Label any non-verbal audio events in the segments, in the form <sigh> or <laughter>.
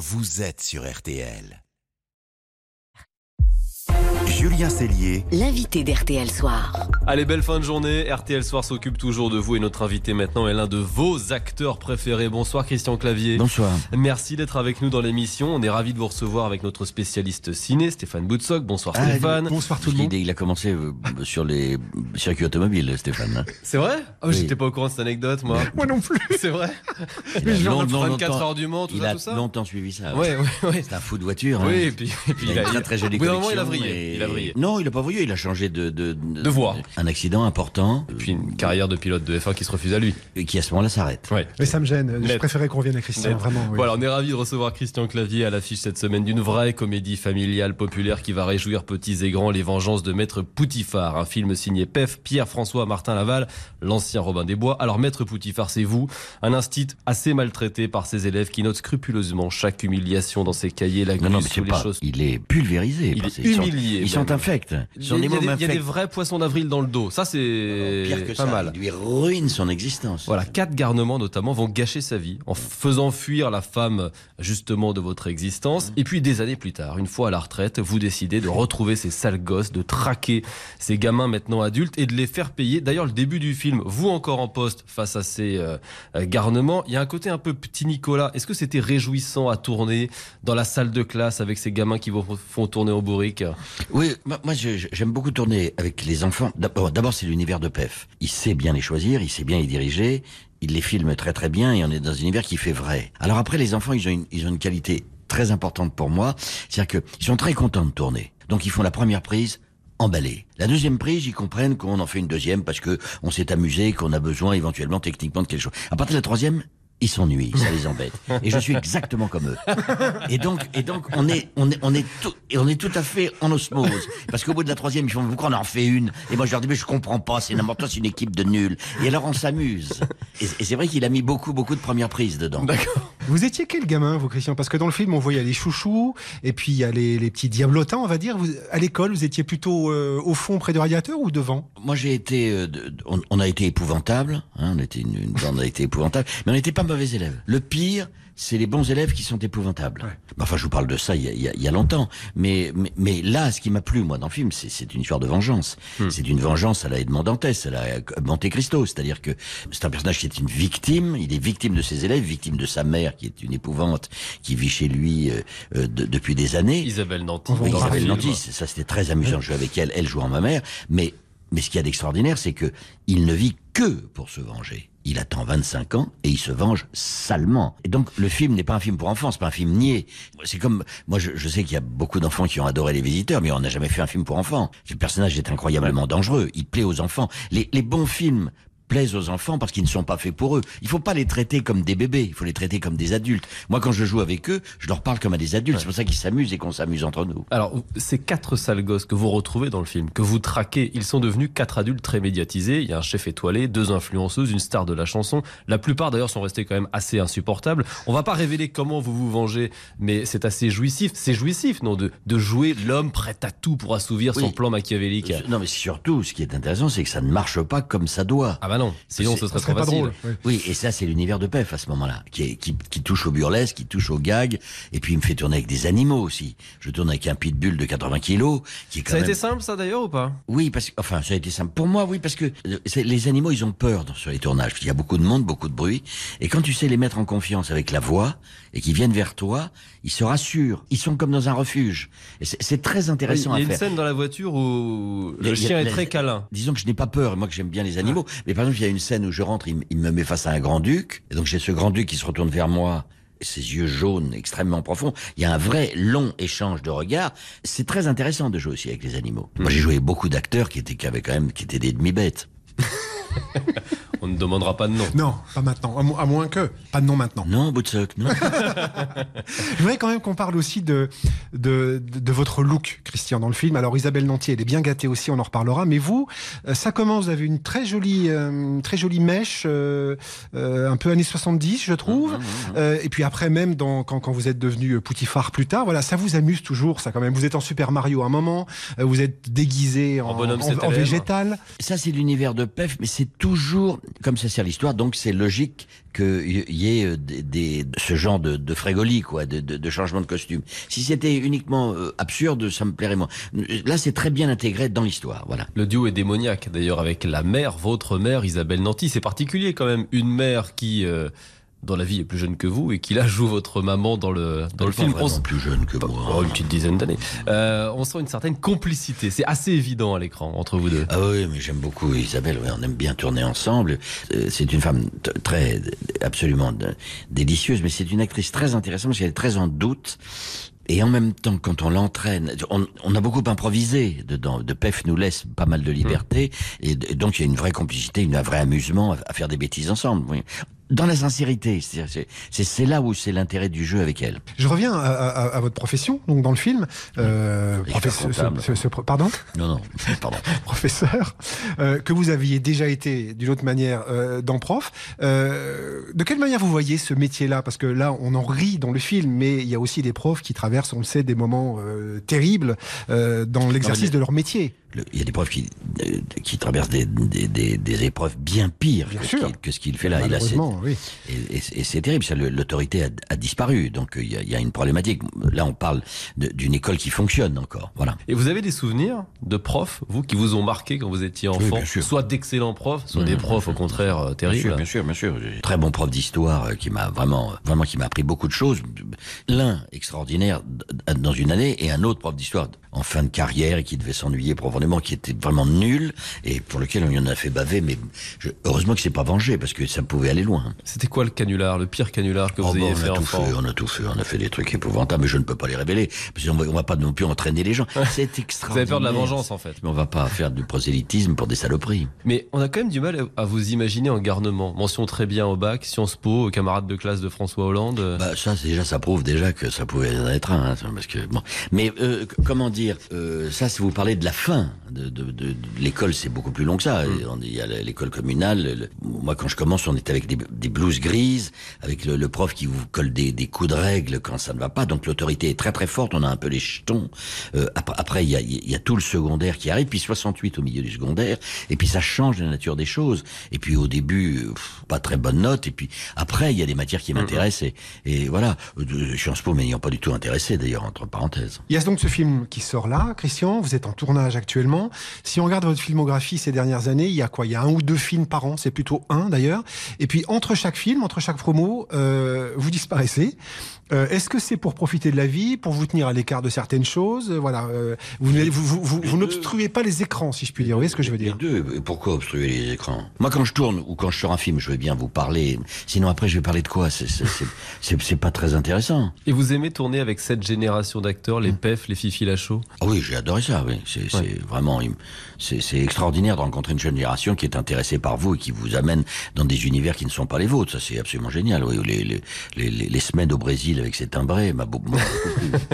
vous êtes sur RTL. Julien Cellier, l'invité d'RTL Soir. Allez, belle fin de journée. RTL Soir s'occupe toujours de vous et notre invité maintenant est l'un de vos acteurs préférés. Bonsoir Christian Clavier. Bonsoir. Merci d'être avec nous dans l'émission. On est ravis de vous recevoir avec notre spécialiste ciné, Stéphane Boutsock. Bonsoir Ah, Stéphane. Bonsoir tout le Il, monde. il a commencé euh, sur les circuits automobiles, Stéphane. C'est vrai? Oh, Oui. J'étais pas au courant de cette anecdote, moi. Moi non plus. <laughs> C'est vrai? Il a je viens long- de long- 24 longtemps- heures du Mans, tout il ça, a tout ça longtemps suivi ça. Ouais, ouais, ouais. C'est un fou de voiture. Oui, hein. et puis, et puis il a une très très jolie au bout d'un moment, collection. il a vrillé. et- Il a vrillé. Non, il a pas vrillé. Il a changé de de, De voie. Un accident important Et puis une carrière de pilote de F1 qui se refuse à lui. euh, qui à ce moment-là s'arrête. Ouais. Mais ça me gêne. Je Net. préférais qu'on revienne à Christian, Net. vraiment. oui. Voilà, on est ravis de recevoir Christian Clavier à l'affiche cette semaine d'une vraie comédie familiale populaire qui va réjouir petits et grands Les Vengeances de Maître Poutifard, un film signé PEF, Pierre-François Martin Laval, l'ancien Robin des Bois. Alors Maître Poutifard, c'est vous, un instit assez maltraité par ses élèves qui notent scrupuleusement chaque humiliation dans ses cahiers, la Non, non, mais sous c'est les pas. choses. Il est pulvérisé. Il est humilié, Ils sont même. infects. Il y, sont a, des il y a mômes des, il y a des infects. vrais poissons d'avril dans le dos. Ça, c'est pas ça, mal. il lui ruine son existence. Voilà, quatre garnements notamment vont gâcher sa vie en faisant fuir la femme justement de votre existence. Et puis des années plus tard, une fois à la retraite, vous décidez de retrouver ces sales gosses, de traquer ces gamins maintenant adultes et de les faire payer. D'ailleurs, le début du film, vous encore en poste face à ces euh, euh, garnements, il y a un côté un peu petit Nicolas. Est-ce que c'était réjouissant à tourner dans la salle de classe avec ces gamins qui vous font tourner au bourrique? Oui, moi j'aime beaucoup tourner avec les enfants. D'abord, c'est l'univers de PEF. Il sait bien les choisir, il sait bien les diriger, il les filme très très bien et on est dans un univers qui fait vrai. Alors après, les enfants, ils ont une, ils ont une qualité très importante pour moi, c'est-à-dire qu'ils sont très contents de tourner. Donc ils font la première prise emballée. La deuxième prise, ils comprennent qu'on en fait une deuxième parce que on s'est amusé, qu'on a besoin éventuellement techniquement de quelque chose. À partir de la troisième, ils s'ennuient, ça les embête. Et je suis exactement comme eux. Et donc, et donc, on est, on est, on est tout, et on est tout à fait en osmose. Parce qu'au bout de la troisième, ils font, pourquoi on en fait une? Et moi, je leur dis, mais je comprends pas, c'est n'importe quoi, c'est une équipe de nuls. Et alors, on s'amuse. Et, et c'est vrai qu'il a mis beaucoup, beaucoup de premières prises dedans. D'accord. Vous étiez quel gamin, vous, Christian? Parce que dans le film, on voyait les chouchous, et puis il y a les, les petits diablotins, on va dire. Vous, à l'école, vous étiez plutôt euh, au fond, près du radiateur, ou devant? Moi, j'ai été, euh, on, on a été épouvantable, hein, on était une, une bande a été épouvantable, mais on n'était pas mauvais élèves. Le pire, c'est les bons élèves qui sont épouvantables. Ouais. Bah, Enfin, je vous parle de ça il y a, il y a- il y a longtemps, mais, mais, mais là, ce qui m'a plu moi dans le film, c'est une histoire de vengeance. C'est une vengeance à la Edmond Dantès, à la Monte Cristo, c'est-à-dire que c'est un personnage qui est une victime. Il est victime de ses élèves, victime de sa mère qui est une épouvante, qui vit chez lui euh, euh, de- depuis des années. Isabelle Nanty. Isabelle. Nanty, ça c'était très amusant de jouer avec elle, elle jouant ma mère, mais, mais ce qu'il y a d'extraordinaire, c'est que il ne vit que pour se venger. Il attend 25 ans et il se venge salement. Et donc le film n'est pas un film pour enfants, c'est pas un film niais. C'est comme moi je, sais qu'il y a beaucoup d'enfants qui ont adoré les visiteurs, mais on n'a jamais fait un film pour enfants. Le personnage est incroyablement dangereux, il plaît aux enfants. Les bons films plaisent aux enfants parce qu'ils ne sont pas faits pour eux. Il faut pas les traiter comme des bébés, il faut les traiter comme des adultes. Moi, quand je joue avec eux, je leur parle comme à des adultes. C'est pour ça qu'ils s'amusent et qu'on s'amuse entre nous. Alors, ces quatre sales gosses que vous retrouvez dans le film, que vous traquez, ils sont devenus quatre adultes très médiatisés. Il y a un chef étoilé, deux influenceuses, une star de la chanson. La plupart d'ailleurs sont restés quand même assez insupportables. On va pas révéler comment vous vous vengez, mais c'est assez jouissif. C'est jouissif, non, de, de jouer l'homme prêt à tout pour assouvir son Oui. plan machiavélique. Non, mais surtout, ce qui est intéressant, c'est que ça ne marche pas comme ça doit. Ah bah non, sinon ce serait trop pas facile. drôle. oui. Oui, et ça, c'est l'univers de PEF à ce moment-là, qui, qui, qui touche au burlesque, qui touche au gag, et puis il me fait tourner avec des animaux aussi. Je tourne avec un pitbull de 80 kilos, qui est quand Ça a même... été simple ça d'ailleurs ou pas? Oui, parce que, enfin, ça a été simple. Pour moi, oui, parce que euh, les animaux, ils ont peur dans- sur les tournages. Il y a beaucoup de monde, beaucoup de bruit. Et quand tu sais les mettre en confiance avec la voix, et qu'ils viennent vers toi, ils se rassurent. Ils sont comme dans un refuge. C'est- très Il intéressant y a une scène dans la voiture où Il le il a- chien est la- très câlin. Disons que je n'ai pas peur, moi que j'aime bien les animaux. Mais par exemple, il y a une scène où je rentre, il, me met face à un grand-duc, et donc j'ai ce grand-duc qui se retourne vers moi, ses yeux jaunes extrêmement profonds. Il y a un vrai long échange de regards. C'est très intéressant de jouer aussi avec les animaux. Moi, j'ai joué avec beaucoup d'acteurs qui étaient, qui avaient quand même, qui étaient des demi-bêtes. <laughs> On ne demandera pas de nom. Non, pas maintenant. À, mo- à moins que. Pas de nom maintenant. Non, Boutsock, non. <laughs> Je voudrais quand même qu'on parle aussi de, de, de, de votre look, Christian, dans le film. Alors, Isabelle Nanty, elle est bien gâtée aussi, on en reparlera. Mais vous, euh, ça commence, vous avez une très jolie, euh, très jolie mèche, euh, euh, un peu années 70, je trouve. Euh, et puis après, même dans, quand, quand vous êtes devenu Poutifard plus tard, voilà, ça vous amuse toujours, ça quand même. Vous êtes en Super Mario à un moment, euh, vous êtes déguisé en, En bonhomme en, sept en élèves. végétal. Ça, c'est l'univers de PEF, mais c'est c'est toujours, comme ça sert l'histoire, donc c'est logique qu'il y ait euh, des, des- ce genre de, de frégolie, quoi, de, de, de changement de costume. Si c'était uniquement euh, absurde, ça me plairait moins. Là, c'est très bien intégré dans l'histoire, voilà. Le duo est démoniaque d'ailleurs avec la mère, votre mère Isabelle Nanty. C'est particulier quand même, une mère qui, euh, dans la vie, est plus jeune que vous et qui là joue votre maman dans le, dans le film. vraiment plus jeune que moi. Oh, une petite dizaine d'années. Euh, on sent une certaine complicité. C'est assez évident à l'écran entre vous deux. Ah oui, mais j'aime beaucoup Isabelle. oui, on aime bien tourner ensemble. Euh, C'est une femme très, absolument délicieuse, mais c'est une actrice très intéressante parce qu'elle est très en doute. Et en même temps, quand on l'entraîne, on, on a beaucoup improvisé dedans. De Pef nous laisse pas mal de liberté, et, d- donc il y a une vraie complicité, une- un vrai amusement à, à faire des bêtises ensemble. oui. Dans la sincérité, c'est- là où c'est l'intérêt du jeu avec elle. Je reviens à, à- à votre profession, donc dans le film. Euh, Expert professe- comptable. ce- ce- ce- pardon Non, non, pardon. <laughs> professeur, euh, que vous aviez déjà été d'une autre manière euh, dans prof. Euh, de quelle manière vous voyez ce métier-là? Parce que là, on en rit dans le film, mais il y a aussi des profs qui traversent, on le sait, des moments euh, terribles euh, dans l'exercice mais- de leur métier. Il y a des profs qui, euh, qui traversent des, des, des, des épreuves bien pires Bien que, sûr. Ce qu'il, que ce qu'il fait là. Oui. Et, et- et c'est terrible, ça, l'autorité a, a disparu, donc il y, a, il y a une problématique. Là, on parle d'une école qui fonctionne encore. Voilà. Et vous avez des souvenirs de profs, vous, qui vous ont marqué quand vous étiez enfant bien sûr. Soit d'excellents profs, soit Mmh, des mmh, profs au contraire euh, Bien terribles. sûr, bien sûr, bien sûr. Très bon prof d'histoire euh, qui m'a vraiment, vraiment qui m'a appris beaucoup de choses. L'un extraordinaire dans une année et un autre prof d'histoire en fin de carrière et qui devait s'ennuyer profondément, qui était vraiment nul et pour lequel on y en a fait baver. Mais je- heureusement que c'est pas vengé parce que ça pouvait aller loin. C'était quoi le canular, le pire canular que vous Oh, bah, ayez on fait a tout fait, on a tout fait, on a fait des trucs épouvantables, mais je ne peux pas les révéler, parce qu'on va, on va pas non plus entraîner les gens. C'est Vous extraordinaire. avez peur de la vengeance en fait. Mais on va pas faire du prosélytisme pour des saloperies. Mais on a quand même du mal à vous imaginer en garnement. Mention très bien au bac, Sciences Po, camarade de classe de François Hollande. Bah ça, déjà, ça prouve déjà que ça pouvait en être un, hein, parce que bon. Mais euh, comment dire, euh, ça, si vous parlez de la fin de, de, de- de l'école, c'est beaucoup plus long que ça. On- Il y a l'école communale. le- moi, quand je commence, on est avec des, des blouses grises, avec le, le prof qui vous colle des, des coups de règle quand ça ne va pas. Donc l'autorité est très très forte. On a un peu les jetons. Euh, ap- après, il y a, il y a tout le secondaire qui arrive, puis 68 au milieu du secondaire, et puis ça change la nature des choses. Et puis au début, pff, pas très bonne note, et puis après, il y a des matières qui m'intéressent, et, et voilà. Euh, Sciences Po m'ayant pas du tout intéressé, d'ailleurs, entre parenthèses. Il y a donc ce film qui sort là, Christian, vous êtes en tournage actuellement. Si on regarde votre filmographie ces dernières années, il y a quoi? Il y a un ou deux films par an, c'est plutôt un d'ailleurs. Et puis entre chaque film, entre chaque promo, euh, vous disparaissez. Euh, Est-ce que c'est pour profiter de la vie, pour vous tenir à l'écart de certaines choses? Euh, Voilà, euh, vous, n'allez- vous, vous, vous, vous n'obstruez pas les écrans, si je puis dire. Vous voyez ce que je veux dire? Les deux. Pourquoi obstruer les écrans? Moi, quand je tourne ou quand je sors un film, je vais bien vous parler. Sinon, après, je vais parler de quoi? C'est- pas très intéressant. Et vous aimez tourner avec cette génération d'acteurs, les PEF, les Fifi Lachaud? Ah oui, j'ai adoré ça. Oui, c'est vraiment, c'est extraordinaire de rencontrer une jeune génération qui est intéressée par vous et qui vous amène dans des univers qui ne sont pas les vôtres. Ça, c'est absolument génial. Oui, les, les, les, les- les semaines au Brésil avec ces timbrés m'a beaucoup.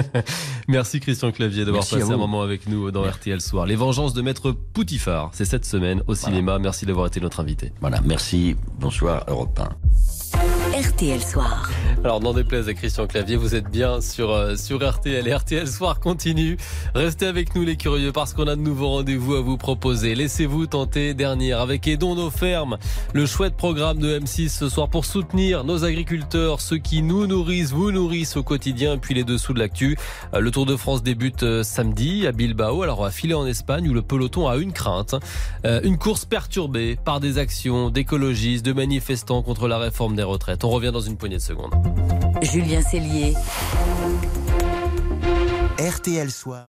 <laughs> Merci Christian Clavier d'avoir passé un moment avec nous dans RTL Soir. Les Vengeances de Maître Poutifard, c'est cette semaine au cinéma. Merci d'avoir été notre invité. voilà, merci. Bonsoir, Europe 1. RTL Soir. Alors, n'en déplaise à Christian Clavier, vous êtes bien sur, euh, sur RTL. RTL Soir continue. Restez avec nous, les curieux, parce qu'on a de nouveaux rendez-vous à vous proposer. Laissez-vous tenter dernière avec Aidons nos fermes, le chouette programme de M6 ce soir pour soutenir nos agriculteurs, ceux qui nous nourrissent, vous nourrissent au quotidien, puis les dessous de l'actu. Euh, Le Tour de France débute euh, samedi à Bilbao. Alors, on va filer en Espagne où le peloton a une crainte. Une course perturbée par des actions d'écologistes, de manifestants contre la réforme des retraites. On revient dans une poignée de secondes. Julien Cellier. RTL Soir.